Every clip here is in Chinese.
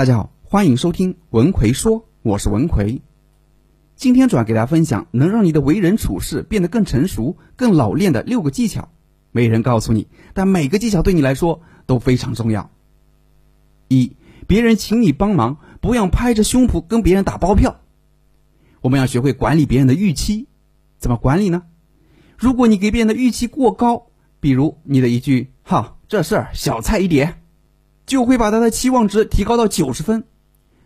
大家好，欢迎收听文奎说，我是文奎。今天主要给大家分享能让你的为人处事变得更成熟、更老练的六个技巧，没人告诉你，但每个技巧对你来说都非常重要。一，别人请你帮忙，不要拍着胸脯跟别人打包票。我们要学会管理别人的预期，怎么管理呢？如果你给别人的预期过高，比如你的一句“哈，这事儿小菜一碟”。就会把他的期望值提高到九十分，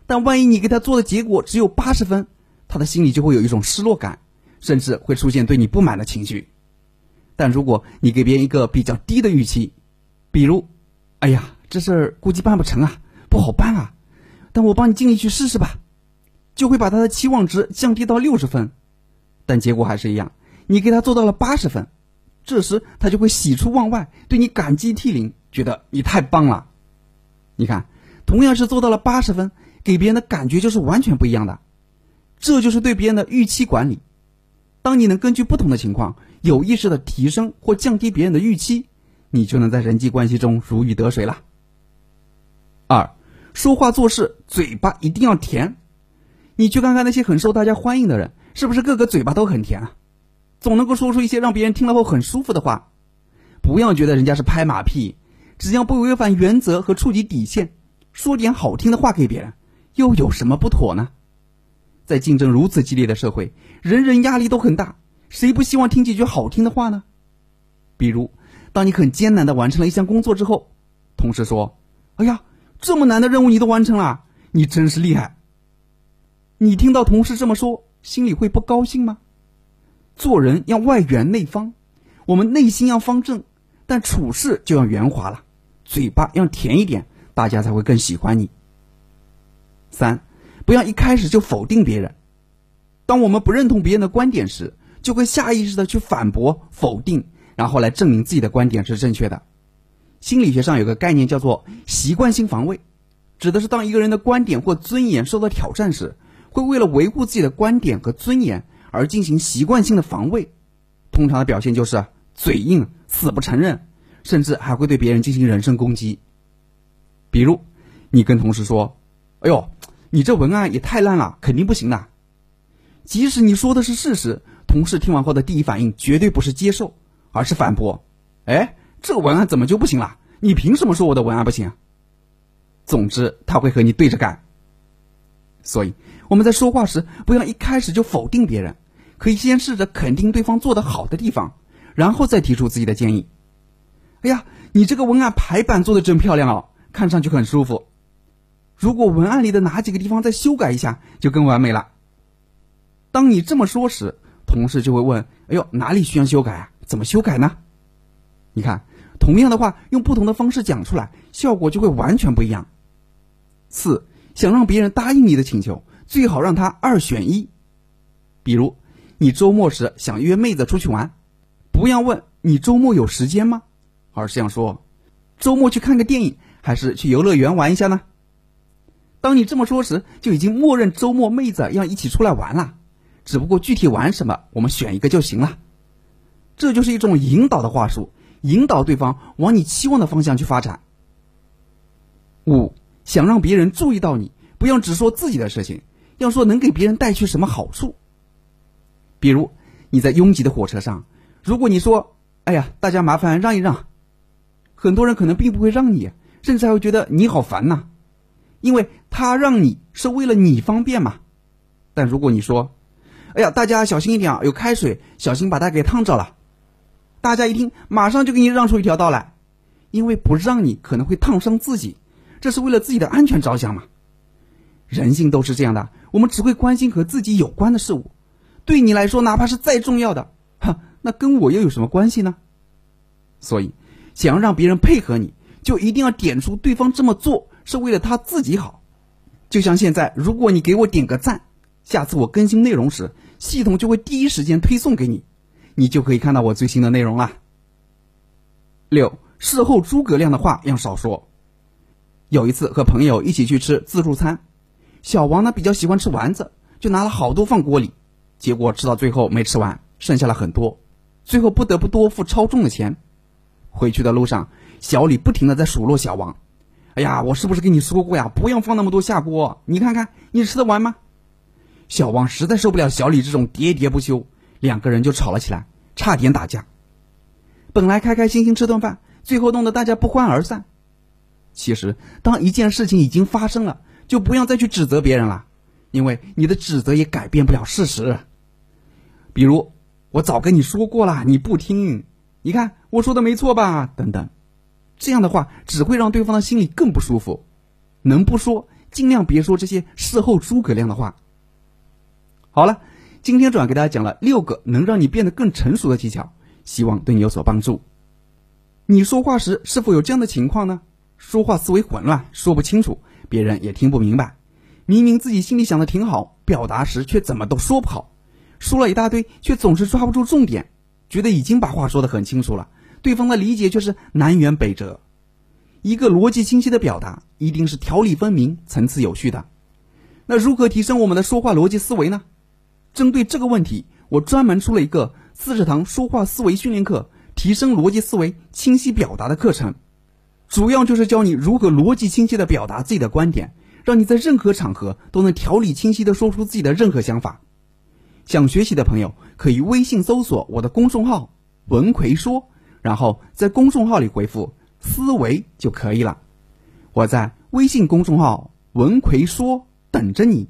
但万一你给他做的结果只有八十分，他的心里就会有一种失落感，甚至会出现对你不满的情绪。但如果你给别人一个比较低的预期，比如，哎呀，这事儿估计办不成啊，不好办啊，但我帮你尽力去试试吧，就会把他的期望值降低到六十分，但结果还是一样，你给他做到了八十分，这时他就会喜出望外，对你感激涕零，觉得你太棒了。你看，同样是做到了八十分，给别人的感觉就是完全不一样的。这就是对别人的预期管理。当你能根据不同的情况，有意识的提升或降低别人的预期，你就能在人际关系中如鱼得水了。二，说话做事嘴巴一定要甜。你去看看那些很受大家欢迎的人，是不是个个嘴巴都很甜啊？总能够说出一些让别人听了后很舒服的话。不要觉得人家是拍马屁。只要不违反原则和触及底线，说点好听的话给别人，又有什么不妥呢？在竞争如此激烈的社会，人人压力都很大，谁不希望听几句好听的话呢？比如，当你很艰难的完成了一项工作之后，同事说：“哎呀，这么难的任务你都完成了，你真是厉害。”你听到同事这么说，心里会不高兴吗？做人要外圆内方，我们内心要方正，但处事就要圆滑了。嘴巴要甜一点，大家才会更喜欢你。三，不要一开始就否定别人。当我们不认同别人的观点时，就会下意识的去反驳、否定，然后来证明自己的观点是正确的。心理学上有个概念叫做习惯性防卫，指的是当一个人的观点或尊严受到挑战时，会为了维护自己的观点和尊严而进行习惯性的防卫。通常的表现就是嘴硬、死不承认。甚至还会对别人进行人身攻击。比如，你跟同事说：“哎呦，你这文案也太烂了，肯定不行的。”即使你说的是事实，同事听完后的第一反应绝对不是接受，而是反驳：“哎，这文案怎么就不行了？你凭什么说我的文案不行？”总之，他会和你对着干。所以，我们在说话时不要一开始就否定别人，可以先试着肯定对方做得好的地方，然后再提出自己的建议。哎呀，你这个文案排版做的真漂亮哦，看上去很舒服。如果文案里的哪几个地方再修改一下，就更完美了。当你这么说时，同事就会问：“哎呦，哪里需要修改啊？怎么修改呢？”你看，同样的话用不同的方式讲出来，效果就会完全不一样。四，想让别人答应你的请求，最好让他二选一。比如，你周末时想约妹子出去玩，不要问你周末有时间吗？而是要说，周末去看个电影，还是去游乐园玩一下呢？当你这么说时，就已经默认周末妹子要一起出来玩了。只不过具体玩什么，我们选一个就行了。这就是一种引导的话术，引导对方往你期望的方向去发展。五，想让别人注意到你，不要只说自己的事情，要说能给别人带去什么好处。比如你在拥挤的火车上，如果你说：“哎呀，大家麻烦让一让。”很多人可能并不会让你，甚至还会觉得你好烦呐，因为他让你是为了你方便嘛。但如果你说：“哎呀，大家小心一点啊，有开水，小心把它给烫着了。”大家一听，马上就给你让出一条道来，因为不让你可能会烫伤自己，这是为了自己的安全着想嘛。人性都是这样的，我们只会关心和自己有关的事物，对你来说，哪怕是再重要的，那跟我又有什么关系呢？所以。想要让别人配合你，就一定要点出对方这么做是为了他自己好。就像现在，如果你给我点个赞，下次我更新内容时，系统就会第一时间推送给你，你就可以看到我最新的内容了。六，事后诸葛亮的话要少说。有一次和朋友一起去吃自助餐，小王呢比较喜欢吃丸子，就拿了好多放锅里，结果吃到最后没吃完，剩下了很多，最后不得不多付超重的钱。回去的路上，小李不停的在数落小王：“哎呀，我是不是跟你说过呀？不要放那么多下锅，你看看你吃得完吗？小王实在受不了小李这种喋喋不休，两个人就吵了起来，差点打架。本来开开心心吃顿饭，最后弄得大家不欢而散。其实，当一件事情已经发生了，就不要再去指责别人了，因为你的指责也改变不了事实。比如，我早跟你说过了，你不听，你看我说的没错吧？等等，这样的话只会让对方的心里更不舒服。能不说，尽量别说这些事后诸葛亮的话。好了，今天主要给大家讲了六个能让你变得更成熟的技巧，希望对你有所帮助。你说话时是否有这样的情况呢？说话思维混乱，说不清楚，别人也听不明白。明明自己心里想的挺好，表达时却怎么都说不好，说了一大堆，却总是抓不住重点，觉得已经把话说得很清楚了，对方的理解却是南辕北辙。一个逻辑清晰的表达，一定是条理分明、层次有序的。那如何提升我们的说话逻辑思维呢？针对这个问题，我专门出了一个四十堂说话思维训练课，提升逻辑思维、清晰表达的课程，主要就是教你如何逻辑清晰的表达自己的观点，让你在任何场合都能条理清晰的说出自己的任何想法。想学习的朋友可以微信搜索我的公众号“文奎说”，然后在公众号里回复“思维”就可以了。我在微信公众号“文奎说”等着你。